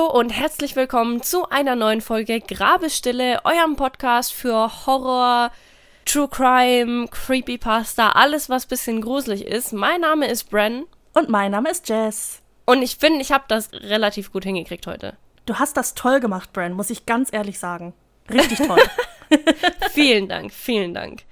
und herzlich willkommen zu einer neuen Folge Grabestille, eurem Podcast für Horror, True Crime, Creepypasta, alles was bisschen gruselig ist. Mein Name ist Bren. Und mein Name ist Jess. Und ich finde, ich habe das relativ gut hingekriegt heute. Du hast das toll gemacht, Bren, muss ich ganz ehrlich sagen. Richtig toll. vielen Dank, vielen Dank.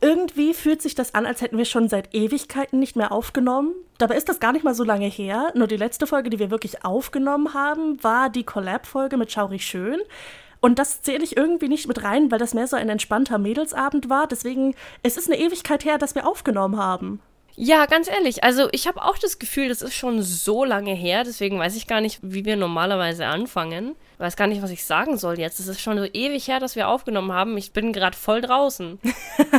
Irgendwie fühlt sich das an, als hätten wir schon seit Ewigkeiten nicht mehr aufgenommen. Dabei ist das gar nicht mal so lange her. Nur die letzte Folge, die wir wirklich aufgenommen haben, war die Collab-Folge mit Schaurig Schön. Und das zähle ich irgendwie nicht mit rein, weil das mehr so ein entspannter Mädelsabend war. Deswegen, es ist eine Ewigkeit her, dass wir aufgenommen haben. Ja, ganz ehrlich, also ich habe auch das Gefühl, das ist schon so lange her, deswegen weiß ich gar nicht, wie wir normalerweise anfangen. Weiß gar nicht, was ich sagen soll jetzt. Es ist schon so ewig her, dass wir aufgenommen haben. Ich bin gerade voll draußen.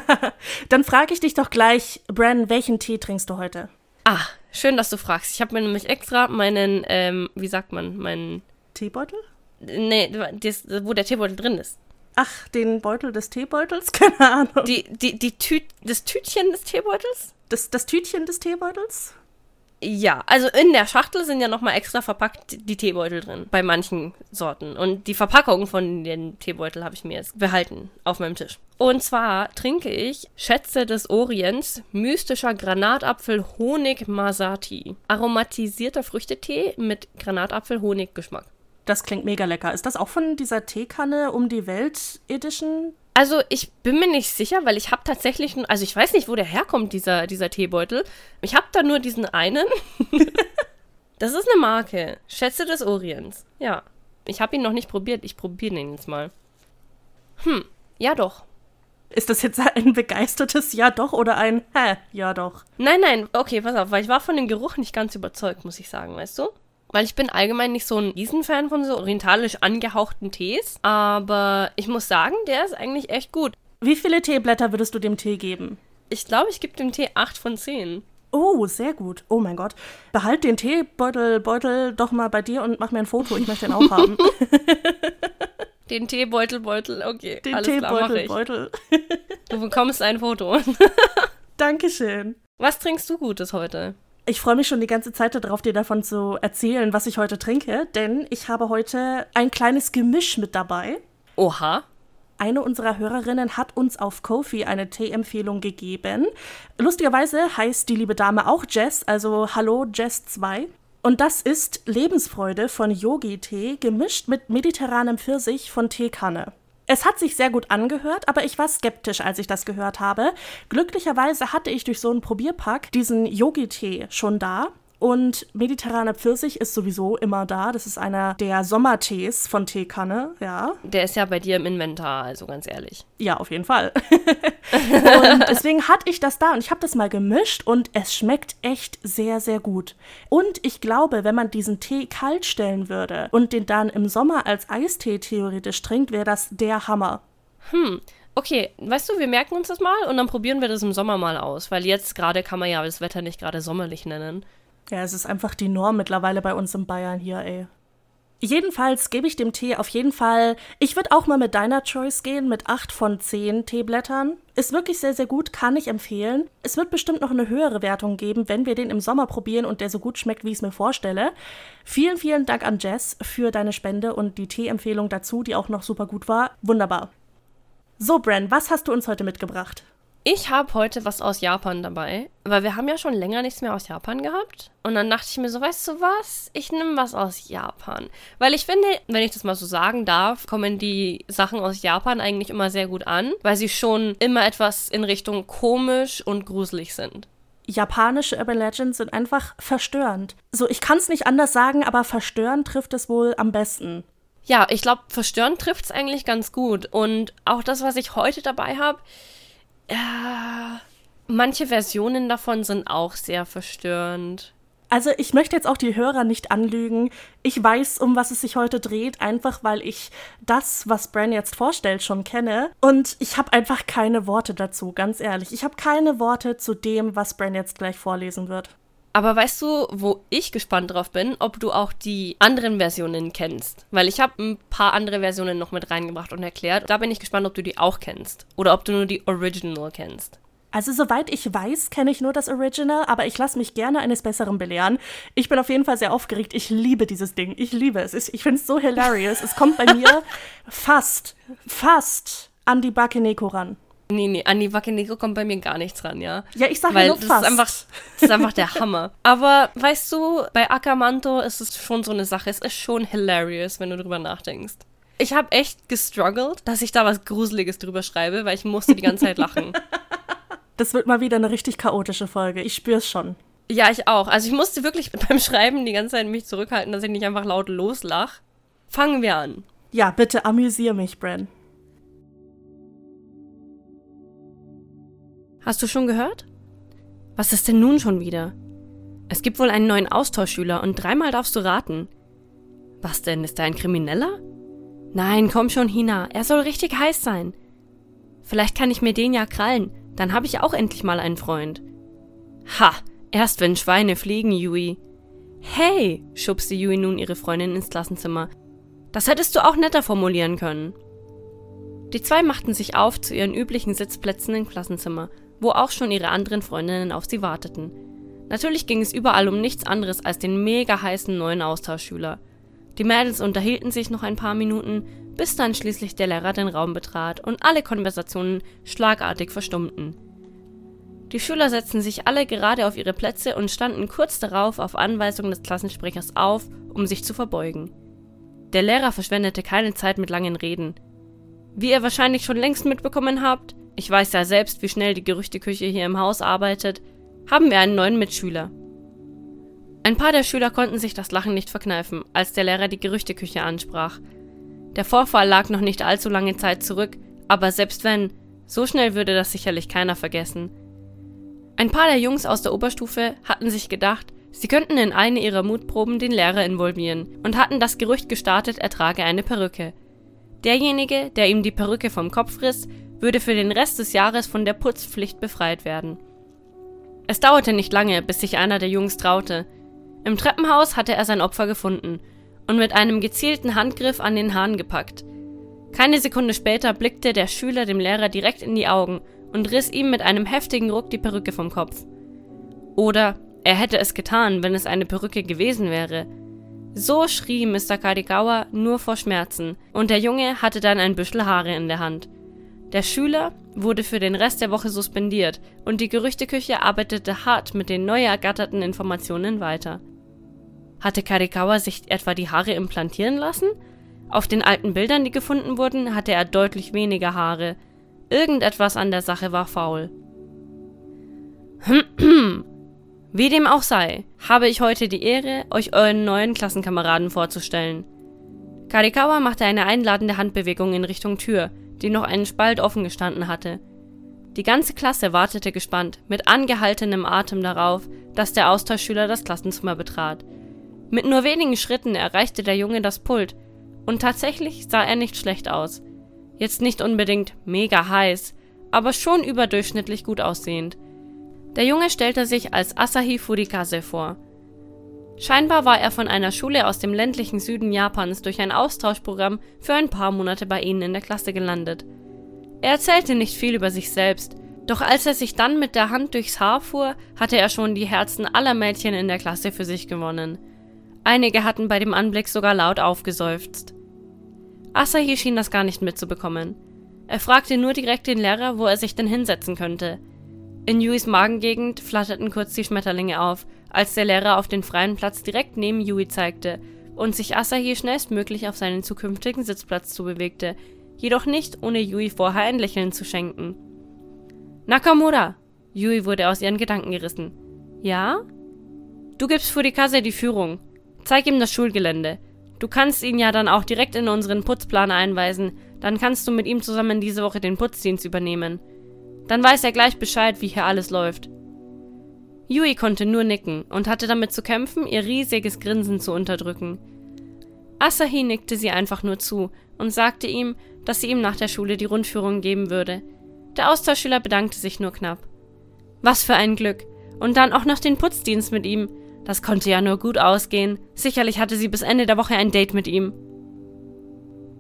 Dann frage ich dich doch gleich, Bran, welchen Tee trinkst du heute? Ah, schön, dass du fragst. Ich habe mir nämlich extra meinen, ähm, wie sagt man, meinen Teebeutel? Nee, das, wo der Teebeutel drin ist. Ach, den Beutel des Teebeutels? Keine Ahnung. Die, die, die Tü das Tütchen des Teebeutels? Das, das Tütchen des Teebeutels? Ja, also in der Schachtel sind ja nochmal extra verpackt die Teebeutel drin, bei manchen Sorten. Und die Verpackung von den Teebeutel habe ich mir jetzt behalten auf meinem Tisch. Und zwar trinke ich Schätze des Orients, mystischer Granatapfel Honig Masati. Aromatisierter Früchtetee mit Granatapfel-Honig-Geschmack. Das klingt mega lecker. Ist das auch von dieser Teekanne um die Welt Edition? Also ich bin mir nicht sicher, weil ich habe tatsächlich, also ich weiß nicht, wo der herkommt, dieser, dieser Teebeutel. Ich habe da nur diesen einen. das ist eine Marke. Schätze des Orients. Ja. Ich habe ihn noch nicht probiert. Ich probiere ihn jetzt mal. Hm, ja doch. Ist das jetzt ein begeistertes Ja doch oder ein Hä, ja doch? Nein, nein, okay, pass auf, weil ich war von dem Geruch nicht ganz überzeugt, muss ich sagen, weißt du? Weil ich bin allgemein nicht so ein Riesenfan von so orientalisch angehauchten Tees. Aber ich muss sagen, der ist eigentlich echt gut. Wie viele Teeblätter würdest du dem Tee geben? Ich glaube, ich gebe dem Tee 8 von 10. Oh, sehr gut. Oh mein Gott. Behalt den Teebeutel Beutel doch mal bei dir und mach mir ein Foto. Ich möchte den auch haben. Den Teebeutel, Beutel, okay. Den alles Teebeutel, klar, Beutel. Du bekommst ein Foto. Dankeschön. Was trinkst du Gutes heute? Ich freue mich schon die ganze Zeit darauf, dir davon zu erzählen, was ich heute trinke, denn ich habe heute ein kleines Gemisch mit dabei. Oha. Eine unserer Hörerinnen hat uns auf Kofi eine Tee-Empfehlung gegeben. Lustigerweise heißt die liebe Dame auch Jess, also Hallo Jess 2. Und das ist Lebensfreude von Yogi-Tee gemischt mit mediterranem Pfirsich von Teekanne. Es hat sich sehr gut angehört, aber ich war skeptisch, als ich das gehört habe. Glücklicherweise hatte ich durch so einen Probierpack diesen Yogi-Tee schon da und mediterraner Pfirsich ist sowieso immer da. Das ist einer der Sommertees von Teekanne, ja. Der ist ja bei dir im Inventar, also ganz ehrlich. Ja, auf jeden Fall. und deswegen hatte ich das da und ich habe das mal gemischt und es schmeckt echt sehr, sehr gut. Und ich glaube, wenn man diesen Tee kalt stellen würde und den dann im Sommer als Eistee theoretisch trinkt, wäre das der Hammer. Hm, Okay, weißt du, wir merken uns das mal und dann probieren wir das im Sommer mal aus, weil jetzt gerade kann man ja das Wetter nicht gerade sommerlich nennen. Ja, es ist einfach die Norm mittlerweile bei uns in Bayern hier, ey. Jedenfalls gebe ich dem Tee auf jeden Fall. Ich würde auch mal mit deiner Choice gehen, mit 8 von 10 Teeblättern. Ist wirklich sehr, sehr gut, kann ich empfehlen. Es wird bestimmt noch eine höhere Wertung geben, wenn wir den im Sommer probieren und der so gut schmeckt, wie ich es mir vorstelle. Vielen, vielen Dank an Jess für deine Spende und die Tee-Empfehlung dazu, die auch noch super gut war. Wunderbar. So, Bren, was hast du uns heute mitgebracht? Ich habe heute was aus Japan dabei, weil wir haben ja schon länger nichts mehr aus Japan gehabt. Und dann dachte ich mir so, weißt du was? Ich nehme was aus Japan. Weil ich finde, wenn ich das mal so sagen darf, kommen die Sachen aus Japan eigentlich immer sehr gut an, weil sie schon immer etwas in Richtung komisch und gruselig sind. Japanische Urban Legends sind einfach verstörend. So, ich kann es nicht anders sagen, aber verstörend trifft es wohl am besten. Ja, ich glaube, verstörend trifft es eigentlich ganz gut. Und auch das, was ich heute dabei habe, äh, manche Versionen davon sind auch sehr verstörend. Also ich möchte jetzt auch die Hörer nicht anlügen. Ich weiß, um was es sich heute dreht, einfach weil ich das, was Bran jetzt vorstellt, schon kenne. Und ich habe einfach keine Worte dazu, ganz ehrlich. Ich habe keine Worte zu dem, was Bran jetzt gleich vorlesen wird. Aber weißt du, wo ich gespannt drauf bin, ob du auch die anderen Versionen kennst? Weil ich habe ein paar andere Versionen noch mit reingebracht und erklärt. Da bin ich gespannt, ob du die auch kennst. Oder ob du nur die Original kennst. Also soweit ich weiß, kenne ich nur das Original, aber ich lasse mich gerne eines Besseren belehren. Ich bin auf jeden Fall sehr aufgeregt. Ich liebe dieses Ding. Ich liebe es. Ich finde es so hilarious. Es kommt bei mir fast, fast an die Bakeneko ran. Nee, nee, an die Wakeneko kommt bei mir gar nichts ran, ja. Ja, ich sage Weil nur das fast. ist, einfach, das ist einfach der Hammer. Aber weißt du, bei Akamanto ist es schon so eine Sache. Es ist schon hilarious, wenn du drüber nachdenkst. Ich habe echt gestruggelt, dass ich da was Gruseliges drüber schreibe, weil ich musste die ganze Zeit lachen. Das wird mal wieder eine richtig chaotische Folge. Ich spüre es schon. Ja, ich auch. Also ich musste wirklich beim Schreiben die ganze Zeit mich zurückhalten, dass ich nicht einfach laut loslach. Fangen wir an. Ja, bitte amüsier mich, Bren. Hast du schon gehört? Was ist denn nun schon wieder? Es gibt wohl einen neuen Austauschschüler und dreimal darfst du raten. Was denn, ist er ein Krimineller? Nein, komm schon, Hina, er soll richtig heiß sein. Vielleicht kann ich mir den ja krallen, dann habe ich auch endlich mal einen Freund. Ha, erst wenn Schweine fliegen, Yui. Hey, schubste Yui nun ihre Freundin ins Klassenzimmer. Das hättest du auch netter formulieren können. Die zwei machten sich auf zu ihren üblichen Sitzplätzen im Klassenzimmer, wo auch schon ihre anderen Freundinnen auf sie warteten. Natürlich ging es überall um nichts anderes als den mega heißen neuen Austauschschüler. Die Mädels unterhielten sich noch ein paar Minuten, bis dann schließlich der Lehrer den Raum betrat und alle Konversationen schlagartig verstummten. Die Schüler setzten sich alle gerade auf ihre Plätze und standen kurz darauf auf Anweisung des Klassensprechers auf, um sich zu verbeugen. Der Lehrer verschwendete keine Zeit mit langen Reden. Wie ihr wahrscheinlich schon längst mitbekommen habt, ich weiß ja selbst, wie schnell die Gerüchteküche hier im Haus arbeitet, haben wir einen neuen Mitschüler. Ein paar der Schüler konnten sich das Lachen nicht verkneifen, als der Lehrer die Gerüchteküche ansprach. Der Vorfall lag noch nicht allzu lange Zeit zurück, aber selbst wenn, so schnell würde das sicherlich keiner vergessen. Ein paar der Jungs aus der Oberstufe hatten sich gedacht, sie könnten in eine ihrer Mutproben den Lehrer involvieren und hatten das Gerücht gestartet, er trage eine Perücke. Derjenige, der ihm die Perücke vom Kopf riss, würde für den Rest des Jahres von der Putzpflicht befreit werden. Es dauerte nicht lange, bis sich einer der Jungs traute. Im Treppenhaus hatte er sein Opfer gefunden und mit einem gezielten Handgriff an den Hahn gepackt. Keine Sekunde später blickte der Schüler dem Lehrer direkt in die Augen und riss ihm mit einem heftigen Ruck die Perücke vom Kopf. Oder er hätte es getan, wenn es eine Perücke gewesen wäre. So schrie Mr. Kadigawa nur vor Schmerzen, und der Junge hatte dann ein Büschel Haare in der Hand. Der Schüler wurde für den Rest der Woche suspendiert und die Gerüchteküche arbeitete hart mit den neu ergatterten Informationen weiter. Hatte Karikawa sich etwa die Haare implantieren lassen? Auf den alten Bildern, die gefunden wurden, hatte er deutlich weniger Haare. Irgendetwas an der Sache war faul. Wie dem auch sei, habe ich heute die Ehre, euch euren neuen Klassenkameraden vorzustellen. Karikawa machte eine einladende Handbewegung in Richtung Tür, die noch einen Spalt offen gestanden hatte. Die ganze Klasse wartete gespannt, mit angehaltenem Atem darauf, dass der Austauschschüler das Klassenzimmer betrat. Mit nur wenigen Schritten erreichte der Junge das Pult, und tatsächlich sah er nicht schlecht aus. Jetzt nicht unbedingt mega heiß, aber schon überdurchschnittlich gut aussehend. Der Junge stellte sich als Asahi Furikase vor. Scheinbar war er von einer Schule aus dem ländlichen Süden Japans durch ein Austauschprogramm für ein paar Monate bei ihnen in der Klasse gelandet. Er erzählte nicht viel über sich selbst, doch als er sich dann mit der Hand durchs Haar fuhr, hatte er schon die Herzen aller Mädchen in der Klasse für sich gewonnen. Einige hatten bei dem Anblick sogar laut aufgeseufzt. Asahi schien das gar nicht mitzubekommen. Er fragte nur direkt den Lehrer, wo er sich denn hinsetzen könnte. In Yuis Magengegend flatterten kurz die Schmetterlinge auf, als der Lehrer auf den freien Platz direkt neben Yui zeigte und sich Asahi schnellstmöglich auf seinen zukünftigen Sitzplatz zubewegte, jedoch nicht ohne Yui vorher ein Lächeln zu schenken. Nakamura! Yui wurde aus ihren Gedanken gerissen. Ja? Du gibst Furikase die Führung. Zeig ihm das Schulgelände. Du kannst ihn ja dann auch direkt in unseren Putzplan einweisen, dann kannst du mit ihm zusammen diese Woche den Putzdienst übernehmen. Dann weiß er gleich Bescheid, wie hier alles läuft. Yui konnte nur nicken und hatte damit zu kämpfen, ihr riesiges Grinsen zu unterdrücken. Asahi nickte sie einfach nur zu und sagte ihm, dass sie ihm nach der Schule die Rundführung geben würde. Der Austauschschüler bedankte sich nur knapp. Was für ein Glück! Und dann auch noch den Putzdienst mit ihm. Das konnte ja nur gut ausgehen. Sicherlich hatte sie bis Ende der Woche ein Date mit ihm.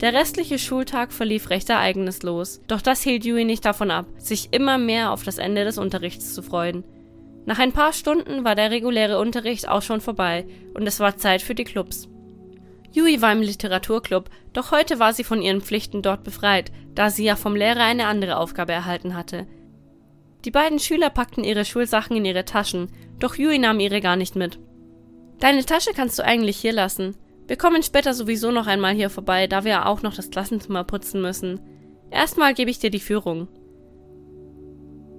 Der restliche Schultag verlief recht ereignislos, doch das hielt Yui nicht davon ab, sich immer mehr auf das Ende des Unterrichts zu freuen. Nach ein paar Stunden war der reguläre Unterricht auch schon vorbei und es war Zeit für die Clubs. Yui war im Literaturclub, doch heute war sie von ihren Pflichten dort befreit, da sie ja vom Lehrer eine andere Aufgabe erhalten hatte. Die beiden Schüler packten ihre Schulsachen in ihre Taschen, doch Yui nahm ihre gar nicht mit. Deine Tasche kannst du eigentlich hier lassen, wir kommen später sowieso noch einmal hier vorbei, da wir auch noch das Klassenzimmer putzen müssen. Erstmal gebe ich dir die Führung.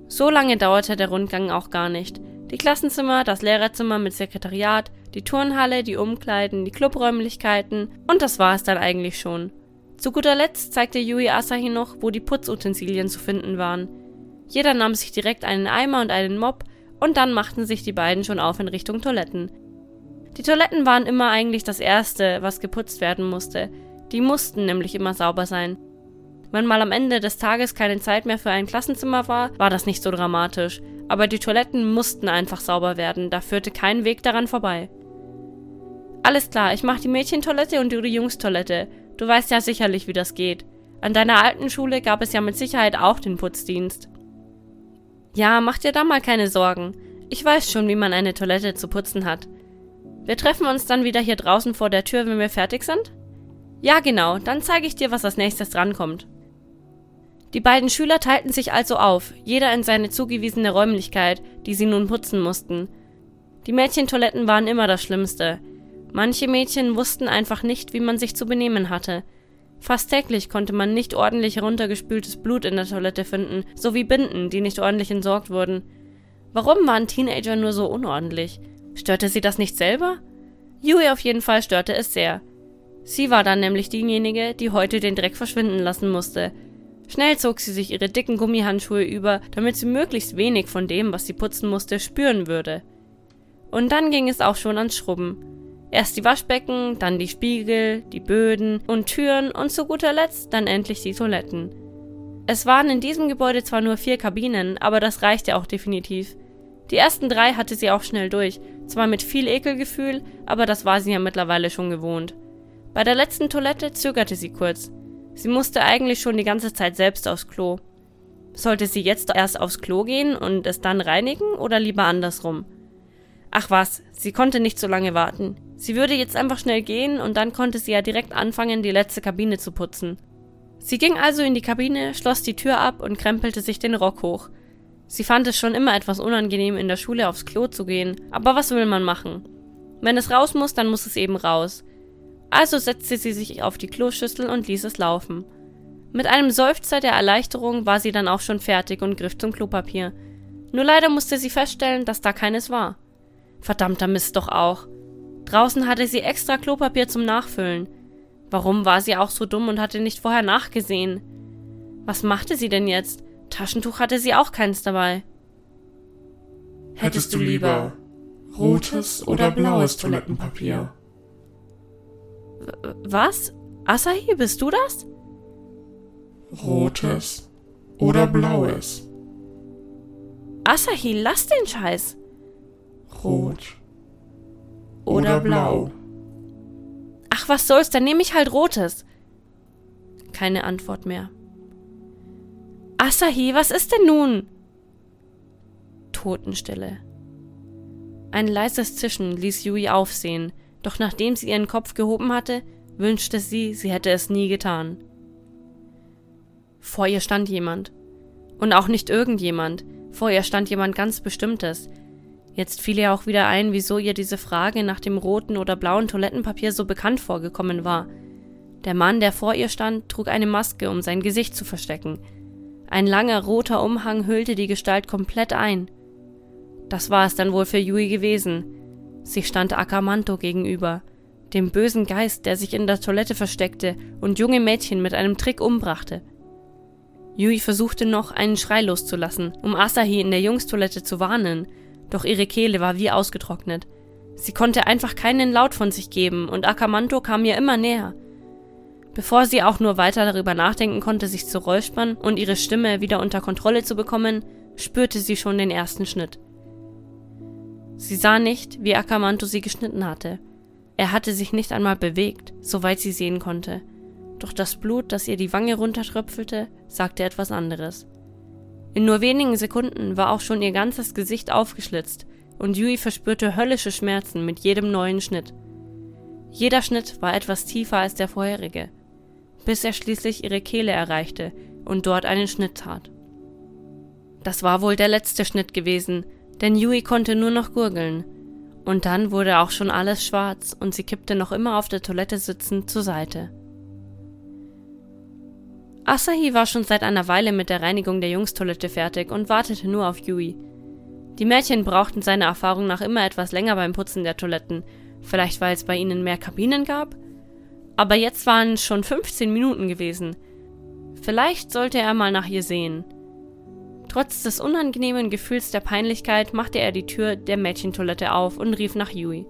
So lange dauerte der Rundgang auch gar nicht. Die Klassenzimmer, das Lehrerzimmer mit Sekretariat, die Turnhalle, die Umkleiden, die Clubräumlichkeiten und das war es dann eigentlich schon. Zu guter Letzt zeigte Yui Asahi noch, wo die Putzutensilien zu finden waren. Jeder nahm sich direkt einen Eimer und einen Mob und dann machten sich die beiden schon auf in Richtung Toiletten. Die Toiletten waren immer eigentlich das Erste, was geputzt werden musste. Die mussten nämlich immer sauber sein. Wenn mal am Ende des Tages keine Zeit mehr für ein Klassenzimmer war, war das nicht so dramatisch. Aber die Toiletten mussten einfach sauber werden, da führte kein Weg daran vorbei. Alles klar, ich mach die Mädchentoilette und du die Jungstoilette. Du weißt ja sicherlich, wie das geht. An deiner alten Schule gab es ja mit Sicherheit auch den Putzdienst. Ja, mach dir da mal keine Sorgen. Ich weiß schon, wie man eine Toilette zu putzen hat. Wir treffen uns dann wieder hier draußen vor der Tür, wenn wir fertig sind? Ja, genau, dann zeige ich dir, was als nächstes drankommt. Die beiden Schüler teilten sich also auf, jeder in seine zugewiesene Räumlichkeit, die sie nun putzen mussten. Die Mädchentoiletten waren immer das Schlimmste. Manche Mädchen wussten einfach nicht, wie man sich zu benehmen hatte. Fast täglich konnte man nicht ordentlich heruntergespültes Blut in der Toilette finden, sowie Binden, die nicht ordentlich entsorgt wurden. Warum waren Teenager nur so unordentlich? Störte sie das nicht selber? Yui auf jeden Fall störte es sehr. Sie war dann nämlich diejenige, die heute den Dreck verschwinden lassen musste. Schnell zog sie sich ihre dicken Gummihandschuhe über, damit sie möglichst wenig von dem, was sie putzen musste, spüren würde. Und dann ging es auch schon ans Schrubben. Erst die Waschbecken, dann die Spiegel, die Böden und Türen und zu guter Letzt dann endlich die Toiletten. Es waren in diesem Gebäude zwar nur vier Kabinen, aber das reichte auch definitiv. Die ersten drei hatte sie auch schnell durch, zwar mit viel Ekelgefühl, aber das war sie ja mittlerweile schon gewohnt. Bei der letzten Toilette zögerte sie kurz. Sie musste eigentlich schon die ganze Zeit selbst aufs Klo. Sollte sie jetzt erst aufs Klo gehen und es dann reinigen oder lieber andersrum? Ach was, sie konnte nicht so lange warten. Sie würde jetzt einfach schnell gehen und dann konnte sie ja direkt anfangen, die letzte Kabine zu putzen. Sie ging also in die Kabine, schloss die Tür ab und krempelte sich den Rock hoch. Sie fand es schon immer etwas unangenehm, in der Schule aufs Klo zu gehen, aber was will man machen? Wenn es raus muss, dann muss es eben raus. Also setzte sie sich auf die Kloschüssel und ließ es laufen. Mit einem Seufzer der Erleichterung war sie dann auch schon fertig und griff zum Klopapier. Nur leider musste sie feststellen, dass da keines war. Verdammter Mist doch auch. Draußen hatte sie extra Klopapier zum Nachfüllen. Warum war sie auch so dumm und hatte nicht vorher nachgesehen? Was machte sie denn jetzt? Taschentuch hatte sie auch keins dabei. Hättest du lieber rotes oder blaues Toilettenpapier? Was? Asahi, bist du das? Rotes oder blaues? Asahi, lass den Scheiß. Rot oder blau? Ach, was soll's, dann nehme ich halt rotes. Keine Antwort mehr. Asahi, was ist denn nun? Totenstille. Ein leises Zischen ließ Yui aufsehen, doch nachdem sie ihren Kopf gehoben hatte, wünschte sie, sie hätte es nie getan. Vor ihr stand jemand. Und auch nicht irgendjemand, vor ihr stand jemand ganz Bestimmtes. Jetzt fiel ihr auch wieder ein, wieso ihr diese Frage nach dem roten oder blauen Toilettenpapier so bekannt vorgekommen war. Der Mann, der vor ihr stand, trug eine Maske, um sein Gesicht zu verstecken. Ein langer roter Umhang hüllte die Gestalt komplett ein. Das war es dann wohl für Yui gewesen. Sie stand Akamanto gegenüber, dem bösen Geist, der sich in der Toilette versteckte und junge Mädchen mit einem Trick umbrachte. Yui versuchte noch, einen Schrei loszulassen, um Asahi in der Jungstoilette zu warnen, doch ihre Kehle war wie ausgetrocknet. Sie konnte einfach keinen Laut von sich geben und Akamanto kam ihr immer näher. Bevor sie auch nur weiter darüber nachdenken konnte, sich zu räuspern und ihre Stimme wieder unter Kontrolle zu bekommen, spürte sie schon den ersten Schnitt. Sie sah nicht, wie Akamanto sie geschnitten hatte. Er hatte sich nicht einmal bewegt, soweit sie sehen konnte. Doch das Blut, das ihr die Wange runtertröpfelte, sagte etwas anderes. In nur wenigen Sekunden war auch schon ihr ganzes Gesicht aufgeschlitzt und Yui verspürte höllische Schmerzen mit jedem neuen Schnitt. Jeder Schnitt war etwas tiefer als der vorherige, bis er schließlich ihre Kehle erreichte und dort einen Schnitt tat. Das war wohl der letzte Schnitt gewesen, denn Yui konnte nur noch gurgeln. Und dann wurde auch schon alles schwarz und sie kippte noch immer auf der Toilette sitzend zur Seite. Asahi war schon seit einer Weile mit der Reinigung der Jungstoilette fertig und wartete nur auf Yui. Die Mädchen brauchten seiner Erfahrung nach immer etwas länger beim Putzen der Toiletten, vielleicht weil es bei ihnen mehr Kabinen gab? Aber jetzt waren es schon 15 Minuten gewesen. Vielleicht sollte er mal nach ihr sehen. Trotz des unangenehmen Gefühls der Peinlichkeit machte er die Tür der Mädchentoilette auf und rief nach Yui.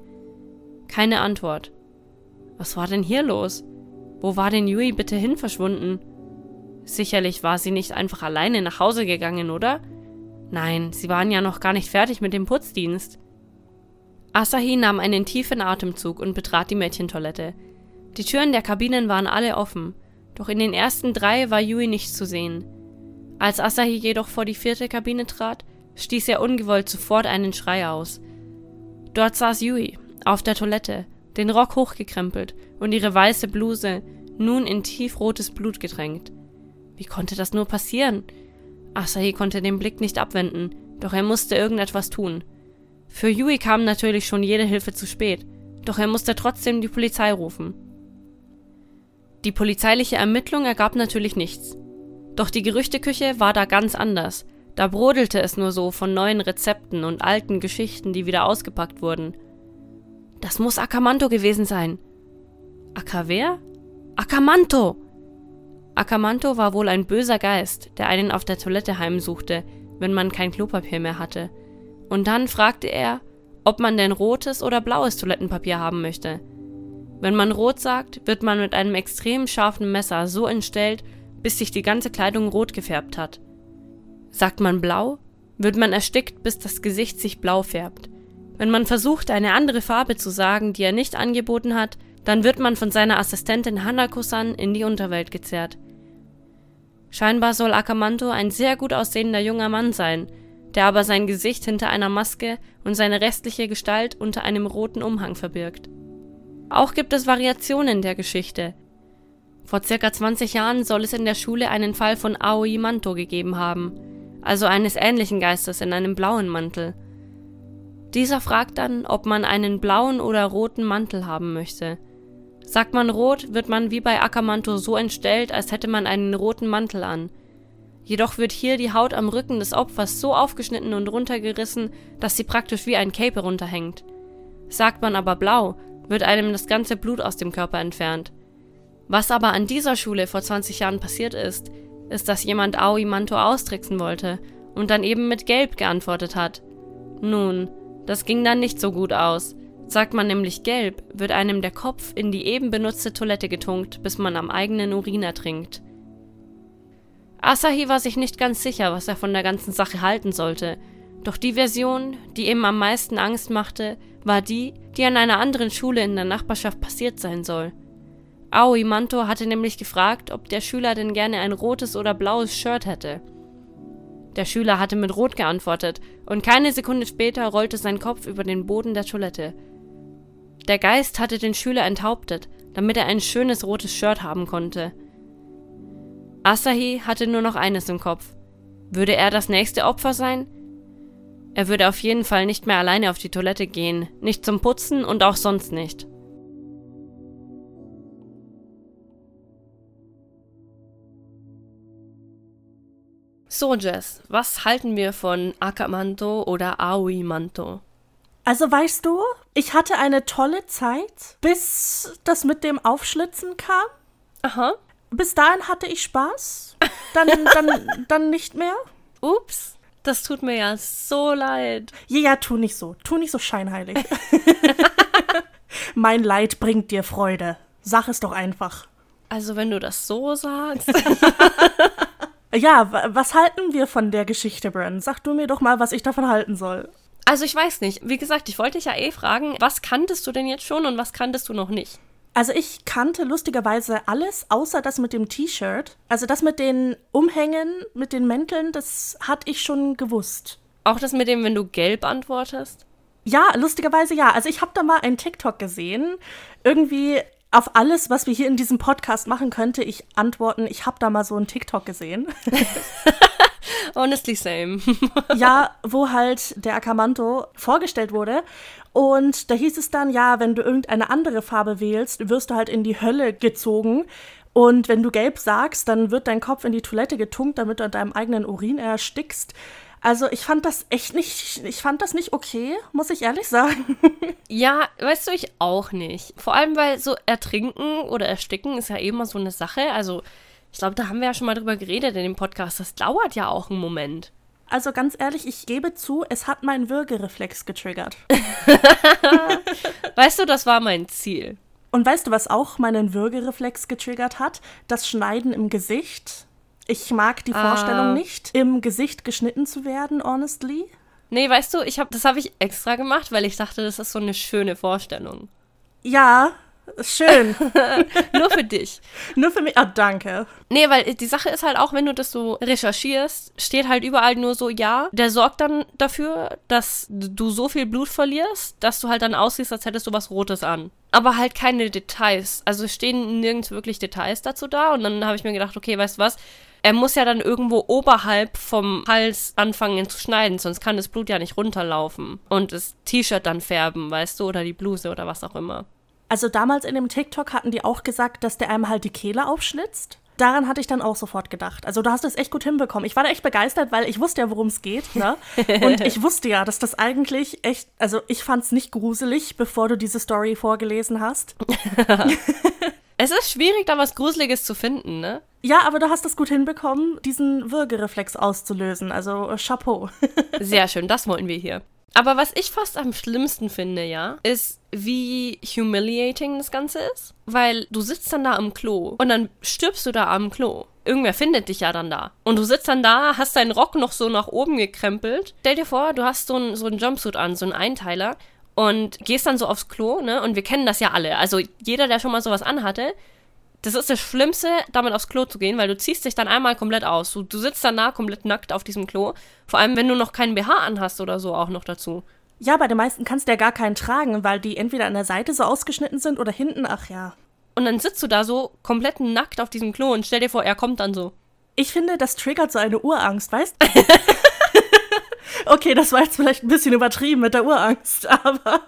Keine Antwort. Was war denn hier los? Wo war denn Yui bitte hin verschwunden? Sicherlich war sie nicht einfach alleine nach Hause gegangen, oder? Nein, sie waren ja noch gar nicht fertig mit dem Putzdienst. Asahi nahm einen tiefen Atemzug und betrat die Mädchentoilette. Die Türen der Kabinen waren alle offen, doch in den ersten drei war Yui nicht zu sehen. Als Asahi jedoch vor die vierte Kabine trat, stieß er ungewollt sofort einen Schrei aus. Dort saß Yui, auf der Toilette, den Rock hochgekrempelt und ihre weiße Bluse nun in tiefrotes Blut getränkt. Wie konnte das nur passieren? Asahi konnte den Blick nicht abwenden, doch er musste irgendetwas tun. Für Yui kam natürlich schon jede Hilfe zu spät, doch er musste trotzdem die Polizei rufen. Die polizeiliche Ermittlung ergab natürlich nichts. Doch die Gerüchteküche war da ganz anders. Da brodelte es nur so von neuen Rezepten und alten Geschichten, die wieder ausgepackt wurden. Das muss Akamanto gewesen sein. Aka wer? Akamanto! Akamanto war wohl ein böser Geist, der einen auf der Toilette heimsuchte, wenn man kein Klopapier mehr hatte. Und dann fragte er, ob man denn rotes oder blaues Toilettenpapier haben möchte. Wenn man rot sagt, wird man mit einem extrem scharfen Messer so entstellt, bis sich die ganze Kleidung rot gefärbt hat. Sagt man blau, wird man erstickt, bis das Gesicht sich blau färbt. Wenn man versucht, eine andere Farbe zu sagen, die er nicht angeboten hat, dann wird man von seiner Assistentin Hanako-san in die Unterwelt gezerrt. Scheinbar soll Akamanto ein sehr gut aussehender junger Mann sein, der aber sein Gesicht hinter einer Maske und seine restliche Gestalt unter einem roten Umhang verbirgt. Auch gibt es Variationen der Geschichte. Vor circa 20 Jahren soll es in der Schule einen Fall von Aoi Manto gegeben haben, also eines ähnlichen Geistes in einem blauen Mantel. Dieser fragt dann, ob man einen blauen oder roten Mantel haben möchte. Sagt man rot, wird man wie bei Akamanto so entstellt, als hätte man einen roten Mantel an. Jedoch wird hier die Haut am Rücken des Opfers so aufgeschnitten und runtergerissen, dass sie praktisch wie ein Cape runterhängt. Sagt man aber blau, wird einem das ganze Blut aus dem Körper entfernt. Was aber an dieser Schule vor 20 Jahren passiert ist, ist, dass jemand Aoi Manto austricksen wollte und dann eben mit Gelb geantwortet hat. Nun, das ging dann nicht so gut aus. Sagt man nämlich gelb, wird einem der Kopf in die eben benutzte Toilette getunkt, bis man am eigenen Urin ertrinkt. Asahi war sich nicht ganz sicher, was er von der ganzen Sache halten sollte, doch die Version, die ihm am meisten Angst machte, war die, die an einer anderen Schule in der Nachbarschaft passiert sein soll. Aoi Manto hatte nämlich gefragt, ob der Schüler denn gerne ein rotes oder blaues Shirt hätte. Der Schüler hatte mit Rot geantwortet, und keine Sekunde später rollte sein Kopf über den Boden der Toilette. Der Geist hatte den Schüler enthauptet, damit er ein schönes rotes Shirt haben konnte. Asahi hatte nur noch eines im Kopf. Würde er das nächste Opfer sein? Er würde auf jeden Fall nicht mehr alleine auf die Toilette gehen, nicht zum Putzen und auch sonst nicht. So, Jess, was halten wir von Akamanto oder Aoi Manto? Also weißt du, ich hatte eine tolle Zeit, bis das mit dem Aufschlitzen kam. Aha. Bis dahin hatte ich Spaß. Dann, dann, dann nicht mehr. Ups, das tut mir ja so leid. Ja, ja, tu nicht so. Tu nicht so scheinheilig. mein Leid bringt dir Freude. Sag es doch einfach. Also, wenn du das so sagst. ja, was halten wir von der Geschichte, Bren? Sag du mir doch mal, was ich davon halten soll. Also ich weiß nicht. Wie gesagt, ich wollte dich ja eh fragen, was kanntest du denn jetzt schon und was kanntest du noch nicht? Also ich kannte lustigerweise alles, außer das mit dem T-Shirt. Also das mit den Umhängen, mit den Mänteln, das hatte ich schon gewusst. Auch das mit dem, wenn du gelb antwortest? Ja, lustigerweise ja. Also ich habe da mal einen TikTok gesehen. Irgendwie auf alles, was wir hier in diesem Podcast machen, könnte ich antworten, ich habe da mal so einen TikTok gesehen. Honestly same. ja, wo halt der Akamanto vorgestellt wurde. Und da hieß es dann, ja, wenn du irgendeine andere Farbe wählst, wirst du halt in die Hölle gezogen. Und wenn du gelb sagst, dann wird dein Kopf in die Toilette getunkt, damit du an deinem eigenen Urin erstickst. Also ich fand das echt nicht, ich fand das nicht okay, muss ich ehrlich sagen. Ja, weißt du, ich auch nicht. Vor allem, weil so ertrinken oder ersticken ist ja eh immer so eine Sache. Also ich glaube, da haben wir ja schon mal drüber geredet in dem Podcast. Das dauert ja auch einen Moment. Also ganz ehrlich, ich gebe zu, es hat meinen Würgereflex getriggert. weißt du, das war mein Ziel. Und weißt du, was auch meinen Würgereflex getriggert hat? Das Schneiden im Gesicht. Ich mag die ah. Vorstellung nicht, im Gesicht geschnitten zu werden, honestly. Nee, weißt du, ich hab, das habe ich extra gemacht, weil ich dachte, das ist so eine schöne Vorstellung. Ja, Schön. Nur für dich. Nur für mich. Ah, danke. Nee, weil die Sache ist halt auch, wenn du das so recherchierst, steht halt überall nur so, ja, der sorgt dann dafür, dass du so viel Blut verlierst, dass du halt dann aussiehst, als hättest du was Rotes an. Aber halt keine Details. Also stehen nirgends wirklich Details dazu da. Und dann habe ich mir gedacht, okay, weißt du was? Er muss ja dann irgendwo oberhalb vom Hals anfangen zu schneiden, sonst kann das Blut ja nicht runterlaufen und das T-Shirt dann färben, weißt du, oder die Bluse oder was auch immer. Also damals in dem TikTok hatten die auch gesagt, dass der einem halt die Kehle aufschlitzt. Daran hatte ich dann auch sofort gedacht. Also du hast es echt gut hinbekommen. Ich war da echt begeistert, weil ich wusste ja, worum es geht. Ne? Und ich wusste ja, dass das eigentlich echt, also ich fand es nicht gruselig, bevor du diese Story vorgelesen hast. es ist schwierig, da was Gruseliges zu finden, ne? Ja, aber du hast es gut hinbekommen, diesen Würgereflex auszulösen. Also Chapeau. Sehr schön, das wollten wir hier. Aber was ich fast am schlimmsten finde, ja, ist, wie humiliating das Ganze ist. Weil du sitzt dann da am Klo und dann stirbst du da am Klo. Irgendwer findet dich ja dann da. Und du sitzt dann da, hast deinen Rock noch so nach oben gekrempelt. Stell dir vor, du hast so einen so Jumpsuit an, so einen Einteiler und gehst dann so aufs Klo, ne? Und wir kennen das ja alle. Also jeder, der schon mal sowas anhatte, das ist das Schlimmste, damit aufs Klo zu gehen, weil du ziehst dich dann einmal komplett aus. Du, du sitzt danach komplett nackt auf diesem Klo. Vor allem, wenn du noch keinen BH anhast oder so auch noch dazu. Ja, bei den meisten kannst du ja gar keinen tragen, weil die entweder an der Seite so ausgeschnitten sind oder hinten, ach ja. Und dann sitzt du da so komplett nackt auf diesem Klo und stell dir vor, er kommt dann so. Ich finde, das triggert so eine Urangst, weißt du? okay, das war jetzt vielleicht ein bisschen übertrieben mit der Urangst, aber.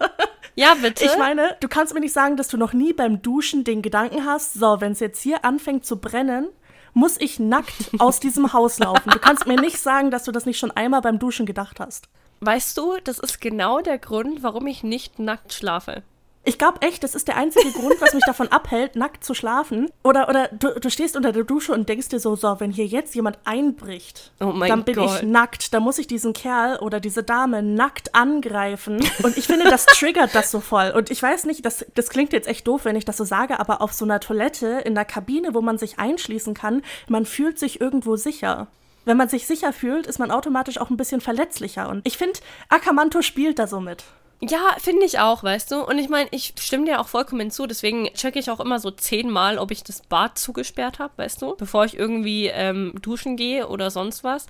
Ja, bitte. Ich meine, du kannst mir nicht sagen, dass du noch nie beim Duschen den Gedanken hast, so, wenn es jetzt hier anfängt zu brennen, muss ich nackt aus diesem Haus laufen. Du kannst mir nicht sagen, dass du das nicht schon einmal beim Duschen gedacht hast. Weißt du, das ist genau der Grund, warum ich nicht nackt schlafe. Ich glaube echt, das ist der einzige Grund, was mich davon abhält, nackt zu schlafen. Oder, oder du, du, stehst unter der Dusche und denkst dir so, so, wenn hier jetzt jemand einbricht, oh dann bin Gott. ich nackt. Dann muss ich diesen Kerl oder diese Dame nackt angreifen. Und ich finde, das triggert das so voll. Und ich weiß nicht, das, das klingt jetzt echt doof, wenn ich das so sage, aber auf so einer Toilette, in der Kabine, wo man sich einschließen kann, man fühlt sich irgendwo sicher wenn man sich sicher fühlt, ist man automatisch auch ein bisschen verletzlicher. Und ich finde, Akamanto spielt da so mit. Ja, finde ich auch, weißt du. Und ich meine, ich stimme dir auch vollkommen zu. Deswegen checke ich auch immer so zehnmal, ob ich das Bad zugesperrt habe, weißt du. Bevor ich irgendwie ähm, duschen gehe oder sonst was.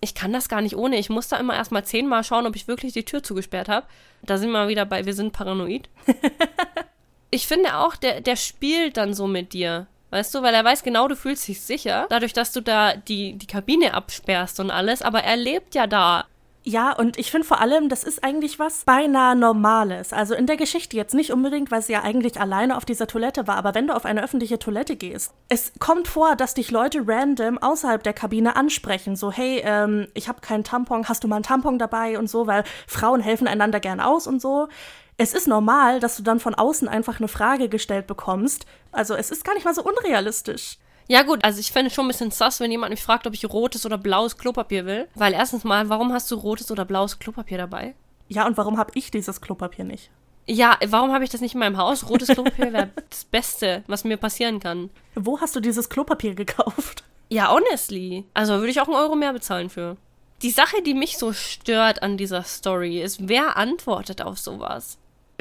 Ich kann das gar nicht ohne. Ich muss da immer erstmal zehnmal schauen, ob ich wirklich die Tür zugesperrt habe. Da sind wir wieder bei, wir sind paranoid. ich finde auch, der, der spielt dann so mit dir. Weißt du, weil er weiß genau, du fühlst dich sicher, dadurch, dass du da die, die Kabine absperrst und alles, aber er lebt ja da. Ja, und ich finde vor allem, das ist eigentlich was beinahe Normales. Also in der Geschichte jetzt nicht unbedingt, weil sie ja eigentlich alleine auf dieser Toilette war, aber wenn du auf eine öffentliche Toilette gehst, es kommt vor, dass dich Leute random außerhalb der Kabine ansprechen. So, hey, ähm, ich habe keinen Tampon, hast du mal einen Tampon dabei und so, weil Frauen helfen einander gern aus und so. Es ist normal, dass du dann von außen einfach eine Frage gestellt bekommst. Also es ist gar nicht mal so unrealistisch. Ja, gut, also ich fände schon ein bisschen sass, wenn jemand mich fragt, ob ich rotes oder blaues Klopapier will. Weil erstens mal, warum hast du rotes oder blaues Klopapier dabei? Ja, und warum habe ich dieses Klopapier nicht? Ja, warum habe ich das nicht in meinem Haus? Rotes Klopapier wäre das Beste, was mir passieren kann. Wo hast du dieses Klopapier gekauft? Ja, honestly. Also würde ich auch einen Euro mehr bezahlen für. Die Sache, die mich so stört an dieser Story, ist, wer antwortet auf sowas?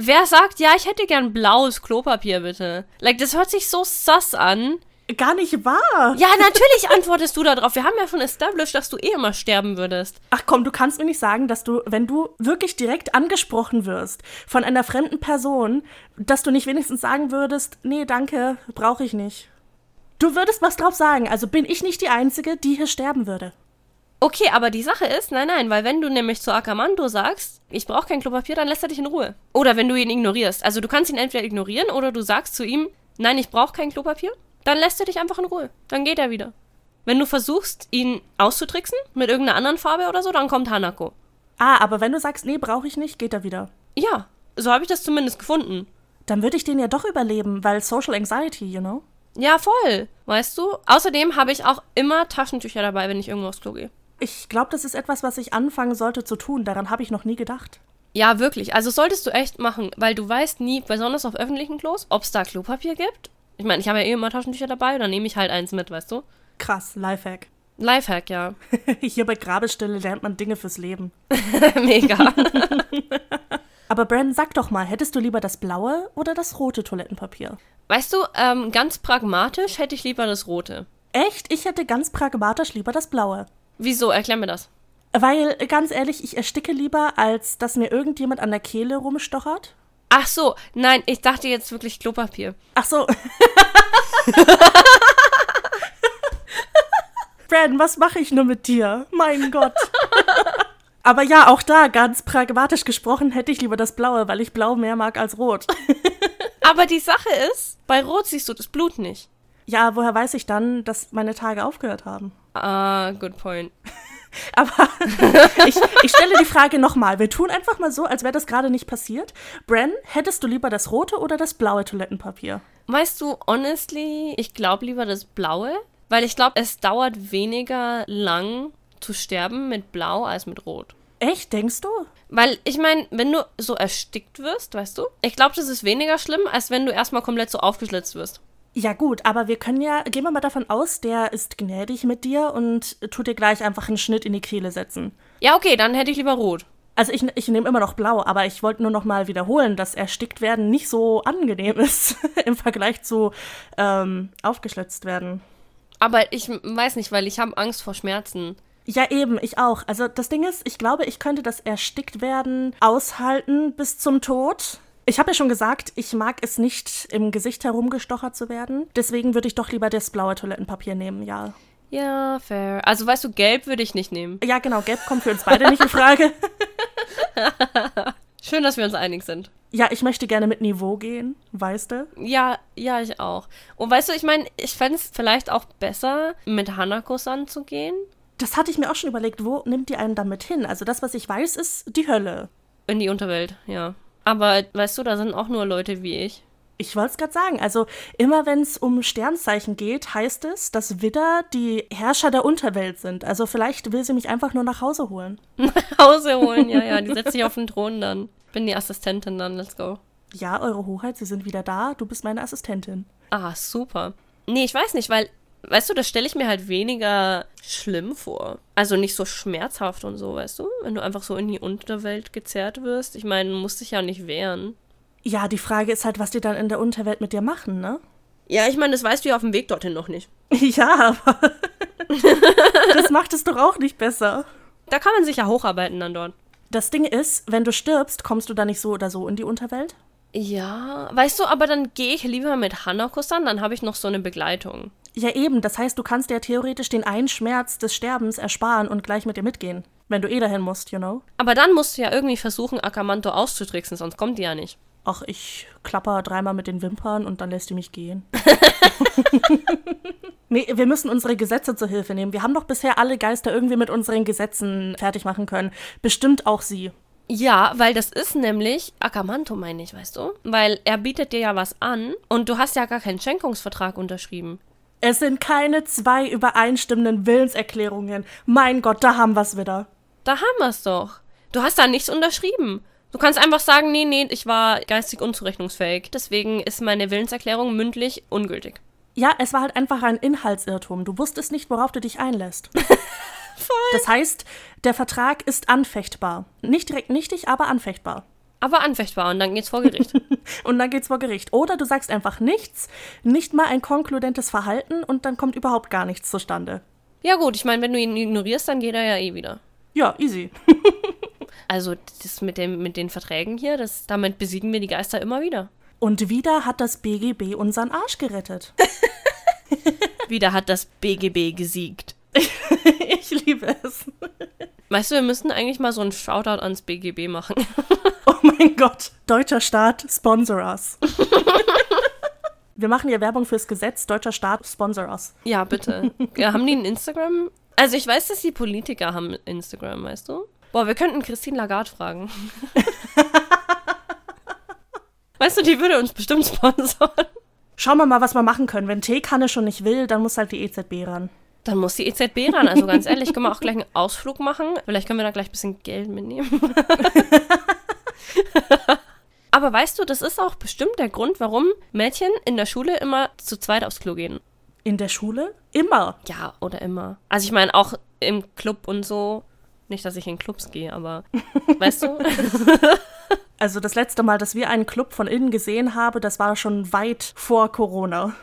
wer sagt, ja, ich hätte gern blaues Klopapier, bitte? Like, das hört sich so sass an. Gar nicht wahr. Ja, natürlich antwortest du darauf. Wir haben ja schon established, dass du eh immer sterben würdest. Ach komm, du kannst mir nicht sagen, dass du, wenn du wirklich direkt angesprochen wirst von einer fremden Person, dass du nicht wenigstens sagen würdest, nee, danke, brauche ich nicht. Du würdest was drauf sagen, also bin ich nicht die Einzige, die hier sterben würde. Okay, aber die Sache ist, nein, nein, weil wenn du nämlich zu Akamanto sagst, ich brauche kein Klopapier, dann lässt er dich in Ruhe. Oder wenn du ihn ignorierst. Also du kannst ihn entweder ignorieren oder du sagst zu ihm, nein, ich brauche kein Klopapier, dann lässt er dich einfach in Ruhe. Dann geht er wieder. Wenn du versuchst, ihn auszutricksen mit irgendeiner anderen Farbe oder so, dann kommt Hanako. Ah, aber wenn du sagst, nee, brauche ich nicht, geht er wieder. Ja, so habe ich das zumindest gefunden. Dann würde ich den ja doch überleben, weil Social Anxiety, you know? Ja, voll. Weißt du? Außerdem habe ich auch immer Taschentücher dabei, wenn ich irgendwo aufs Klo gehe. Ich glaube, das ist etwas, was ich anfangen sollte zu tun. Daran habe ich noch nie gedacht. Ja, wirklich. Also solltest du echt machen, weil du weißt nie, besonders auf öffentlichen Klos, ob es da Klopapier gibt. Ich meine, ich habe ja eh immer Taschentücher dabei, dann nehme ich halt eins mit, weißt du? Krass, Lifehack. Lifehack, ja. Hier bei Grabestelle lernt man Dinge fürs Leben. Mega. Aber Brandon, sag doch mal, hättest du lieber das blaue oder das rote Toilettenpapier? Weißt du, ähm, ganz pragmatisch hätte ich lieber das rote. Echt? Ich hätte ganz pragmatisch lieber das blaue. Wieso? Erklär mir das. Weil, ganz ehrlich, ich ersticke lieber, als dass mir irgendjemand an der Kehle rumstochert. Ach so, nein, ich dachte jetzt wirklich Klopapier. Ach so. Brandon, was mache ich nur mit dir? Mein Gott. Aber ja, auch da, ganz pragmatisch gesprochen, hätte ich lieber das Blaue, weil ich Blau mehr mag als Rot. Aber die Sache ist, bei Rot siehst du das Blut nicht. Ja, woher weiß ich dann, dass meine Tage aufgehört haben? Ah, good point. Aber ich, ich stelle die Frage nochmal. Wir tun einfach mal so, als wäre das gerade nicht passiert. Bren, hättest du lieber das rote oder das blaue Toilettenpapier? Weißt du, honestly, ich glaube lieber das blaue, weil ich glaube, es dauert weniger lang zu sterben mit blau als mit rot. Echt, denkst du? Weil ich meine, wenn du so erstickt wirst, weißt du, ich glaube, das ist weniger schlimm, als wenn du erstmal komplett so aufgeschlitzt wirst. Ja gut, aber wir können ja, gehen wir mal davon aus, der ist gnädig mit dir und tut dir gleich einfach einen Schnitt in die Kehle setzen. Ja, okay, dann hätte ich lieber rot. Also ich, ich nehme immer noch blau, aber ich wollte nur noch mal wiederholen, dass erstickt werden nicht so angenehm ist im Vergleich zu ähm, aufgeschlitzt werden. Aber ich weiß nicht, weil ich habe Angst vor Schmerzen. Ja, eben, ich auch. Also das Ding ist, ich glaube, ich könnte das erstickt werden aushalten bis zum Tod. Ich habe ja schon gesagt, ich mag es nicht, im Gesicht herumgestochert zu werden. Deswegen würde ich doch lieber das blaue Toilettenpapier nehmen, ja. Ja, fair. Also weißt du, gelb würde ich nicht nehmen. Ja, genau, gelb kommt für uns beide nicht in Frage. Schön, dass wir uns einig sind. Ja, ich möchte gerne mit Niveau gehen, weißt du? Ja, ja, ich auch. Und weißt du, ich meine, ich fände es vielleicht auch besser, mit Hanako-san zu gehen. Das hatte ich mir auch schon überlegt, wo nimmt die einen damit hin? Also das, was ich weiß, ist die Hölle. In die Unterwelt, ja. Aber weißt du, da sind auch nur Leute wie ich. Ich wollte es gerade sagen. Also immer wenn es um Sternzeichen geht, heißt es, dass Widder die Herrscher der Unterwelt sind. Also vielleicht will sie mich einfach nur nach Hause holen. Nach Hause holen, ja, ja. Die setzt sich auf den Thron dann. Bin die Assistentin dann, let's go. Ja, Eure Hoheit, Sie sind wieder da. Du bist meine Assistentin. Ah, super. Nee, ich weiß nicht, weil, weißt du, das stelle ich mir halt weniger schlimm vor. Also nicht so schmerzhaft und so, weißt du? Wenn du einfach so in die Unterwelt gezerrt wirst. Ich meine, du musst dich ja nicht wehren. Ja, die Frage ist halt, was die dann in der Unterwelt mit dir machen, ne? Ja, ich meine, das weißt du ja auf dem Weg dorthin noch nicht. Ja, aber das macht es doch auch nicht besser. Da kann man sich ja hocharbeiten dann dort. Das Ding ist, wenn du stirbst, kommst du dann nicht so oder so in die Unterwelt? Ja, weißt du, aber dann gehe ich lieber mit Hanako-san, dann habe ich noch so eine Begleitung. Ja, eben. Das heißt, du kannst dir theoretisch den einen Schmerz des Sterbens ersparen und gleich mit dir mitgehen. Wenn du eh dahin musst, you know? Aber dann musst du ja irgendwie versuchen, Akamanto auszutricksen, sonst kommt die ja nicht. Ach, ich klapper dreimal mit den Wimpern und dann lässt die mich gehen. nee, wir müssen unsere Gesetze zur Hilfe nehmen. Wir haben doch bisher alle Geister irgendwie mit unseren Gesetzen fertig machen können. Bestimmt auch sie. Ja, weil das ist nämlich Akamanto, meine ich, weißt du? Weil er bietet dir ja was an und du hast ja gar keinen Schenkungsvertrag unterschrieben. Es sind keine zwei übereinstimmenden Willenserklärungen. Mein Gott, da haben wir's wieder. Da haben wir's doch. Du hast da nichts unterschrieben. Du kannst einfach sagen, nee, nee, ich war geistig unzurechnungsfähig. Deswegen ist meine Willenserklärung mündlich ungültig. Ja, es war halt einfach ein Inhaltsirrtum. Du wusstest nicht, worauf du dich einlässt. Voll. Das heißt, der Vertrag ist anfechtbar. Nicht direkt nichtig, aber anfechtbar. Aber anfechtbar und dann geht's vor Gericht. Und dann geht's vor Gericht. Oder du sagst einfach nichts, nicht mal ein konkludentes Verhalten und dann kommt überhaupt gar nichts zustande. ja gut, ich meine, wenn du ihn ignorierst, dann geht er ja eh wieder. Ja, easy. Also das mit, dem, mit den Verträgen hier, das, damit besiegen wir die Geister immer wieder. Und wieder hat das BGB unseren Arsch gerettet. Wieder hat das BGB gesiegt. ich liebe es. Weißt du, wir müssten eigentlich mal so einen Shoutout ans BGB machen. Oh mein Gott. Deutscher Staat, sponsor us. Wir machen ja Werbung fürs Gesetz. Deutscher Staat, sponsor us. Ja, bitte. Ja, haben die ein Instagram? Also ich weiß, dass die Politiker haben Instagram, weißt du? Boah, wir könnten Christine Lagarde fragen. weißt du, die würde uns bestimmt sponsern. Schauen wir mal, was wir machen können. Wenn Teekanne schon nicht will, dann muss halt die EZB ran. Dann muss die EZB ran. Also ganz ehrlich, können wir auch gleich einen Ausflug machen. Vielleicht können wir da gleich ein bisschen Geld mitnehmen. Aber weißt du, das ist auch bestimmt der Grund, warum Mädchen in der Schule immer zu zweit aufs Klo gehen. In der Schule? Immer. Ja, oder immer. Also ich meine, auch im Club und so. Nicht, dass ich in Clubs gehe, aber weißt du? Also das letzte Mal, dass wir einen Club von innen gesehen haben, das war schon weit vor Corona.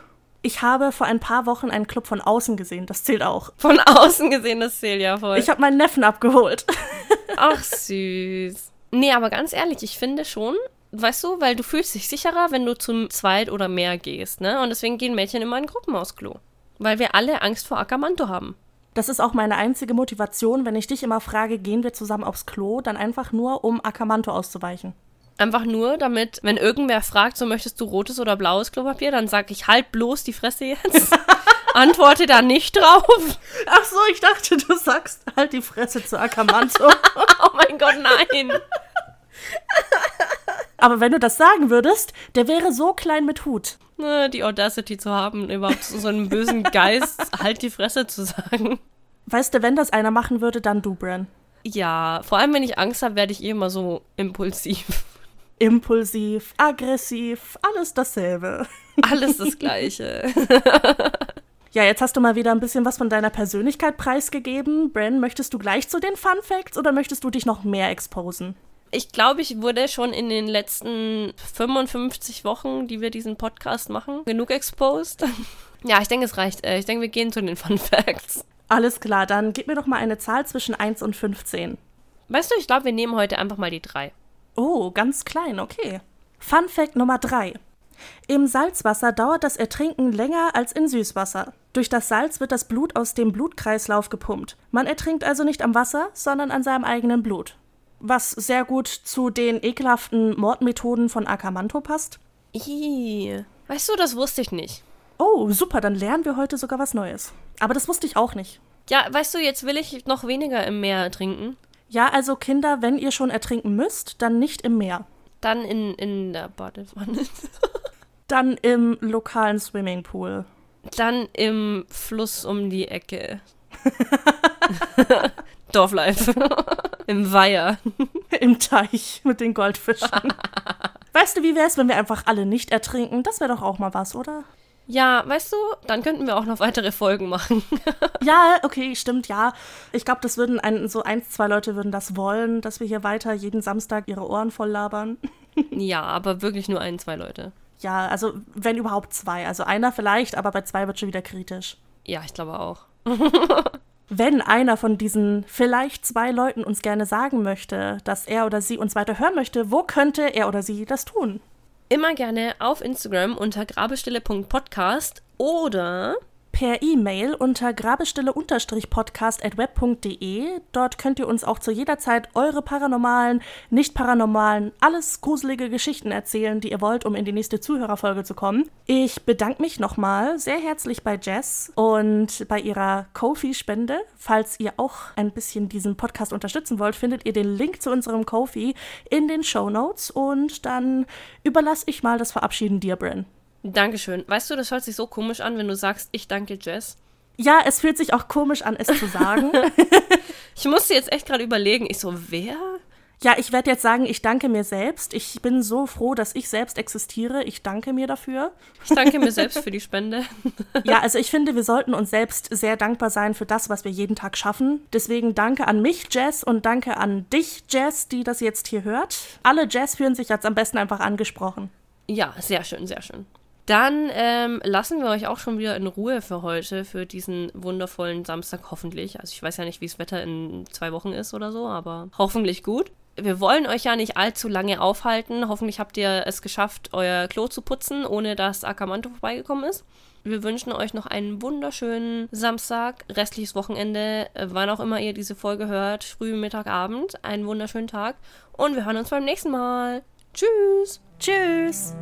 Ich habe vor ein paar Wochen einen Club von außen gesehen, das zählt auch. Von außen gesehen, das zählt ja voll. Ich habe meinen Neffen abgeholt. Ach, süß. Nee, aber ganz ehrlich, ich finde schon, weißt du, weil du fühlst dich sicherer, wenn du zum zweit oder mehr gehst, ne? Und deswegen gehen Mädchen immer in Gruppen aufs Klo. Weil wir alle Angst vor Akamanto haben. Das ist auch meine einzige Motivation, wenn ich dich immer frage, gehen wir zusammen aufs Klo, dann einfach nur, um Akamanto auszuweichen. Einfach nur, damit, wenn irgendwer fragt, so möchtest du rotes oder blaues Klopapier, dann sag ich, halt bloß die Fresse jetzt. Antworte da nicht drauf. Ach so, ich dachte, du sagst halt die Fresse zu Akamanto. Oh mein Gott, nein. Aber wenn du das sagen würdest, der wäre so klein mit Hut. Ne, Die Audacity zu haben, überhaupt so einem bösen Geist halt die Fresse zu sagen. Weißt du, wenn das einer machen würde, dann du, Bran. Ja, vor allem wenn ich Angst habe, werde ich eh immer so impulsiv. Impulsiv, aggressiv, alles dasselbe. Alles das Gleiche. Ja, jetzt hast du mal wieder ein bisschen was von deiner Persönlichkeit preisgegeben. Bran, möchtest du gleich zu den Fun Facts oder möchtest du dich noch mehr exposen? Ich glaube, ich wurde schon in den letzten 55 Wochen, die wir diesen Podcast machen, genug exposed. Ja, ich denke, es reicht. Äh, Ich denke, wir gehen zu den Fun Facts. Alles klar, dann gib mir doch mal eine Zahl zwischen 1 und 15. Weißt du, ich glaube, wir nehmen heute einfach mal die drei. Oh, ganz klein, okay. Fun Fact Nummer 3. Im Salzwasser dauert das Ertrinken länger als in Süßwasser. Durch das Salz wird das Blut aus dem Blutkreislauf gepumpt. Man ertrinkt also nicht am Wasser, sondern an seinem eigenen Blut. Was sehr gut zu den ekelhaften Mordmethoden von Akamanto passt. Ih, weißt du, das wusste ich nicht. Oh, super, dann lernen wir heute sogar was Neues. Aber das wusste ich auch nicht. Ja, weißt du, jetzt will ich noch weniger im Meer trinken. Ja, also Kinder, wenn ihr schon ertrinken müsst, dann nicht im Meer. Dann in, in der Badewanne. Dann im lokalen Swimmingpool. Dann im Fluss um die Ecke. Dorflife. Im Weiher. Im Teich mit den Goldfischen. weißt du, wie wär's, wenn wir einfach alle nicht ertrinken? Das wäre doch auch mal was, oder? Ja, weißt du, dann könnten wir auch noch weitere Folgen machen. Ja, okay, stimmt, ja. Ich glaube, das würden ein, so eins, zwei Leute würden das wollen, dass wir hier weiter jeden Samstag ihre Ohren voll labern. ja, aber wirklich nur ein, zwei Leute. Ja, also wenn überhaupt zwei. Also einer vielleicht, aber bei zwei wird schon wieder kritisch. Ja, ich glaube auch. Wenn einer von diesen vielleicht zwei Leuten uns gerne sagen möchte, dass er oder sie uns weiter hören möchte, wo könnte er oder sie das tun? Immer gerne auf Instagram unter grabestille.podcast oder Per E-Mail unter grabestille-podcast.web.de. Dort könnt ihr uns auch zu jeder Zeit eure paranormalen, nicht paranormalen, alles gruselige Geschichten erzählen, die ihr wollt, um in die nächste Zuhörerfolge zu kommen. Ich bedanke mich nochmal sehr herzlich bei Jess und bei ihrer Kofi-Spende. Falls ihr auch ein bisschen diesen Podcast unterstützen wollt, findet ihr den Link zu unserem Kofi in den Show Notes und dann überlasse ich mal das Verabschieden dir, Bryn. Dankeschön. Weißt du, das hört sich so komisch an, wenn du sagst, ich danke Jess. Ja, es fühlt sich auch komisch an, es zu sagen. Ich musste jetzt echt gerade überlegen. Ich so, wer? Ja, ich werde jetzt sagen, ich danke mir selbst. Ich bin so froh, dass ich selbst existiere. Ich danke mir dafür. Ich danke mir selbst für die Spende. Ja, also ich finde, wir sollten uns selbst sehr dankbar sein für das, was wir jeden Tag schaffen. Deswegen danke an mich, Jess, und danke an dich, Jess, die das jetzt hier hört. Alle Jess fühlen sich jetzt am besten einfach angesprochen. Ja, sehr schön, sehr schön. Dann ähm, lassen wir euch auch schon wieder in Ruhe für heute, für diesen wundervollen Samstag hoffentlich. Also ich weiß ja nicht, wie das Wetter in zwei Wochen ist oder so, aber hoffentlich gut. Wir wollen euch ja nicht allzu lange aufhalten. Hoffentlich habt ihr es geschafft, euer Klo zu putzen, ohne dass Akamanto vorbeigekommen ist. Wir wünschen euch noch einen wunderschönen Samstag, restliches Wochenende, äh, wann auch immer ihr diese Folge hört, früh, Mittag, Abend. Einen wunderschönen Tag und wir hören uns beim nächsten Mal. Tschüss. Tschüss.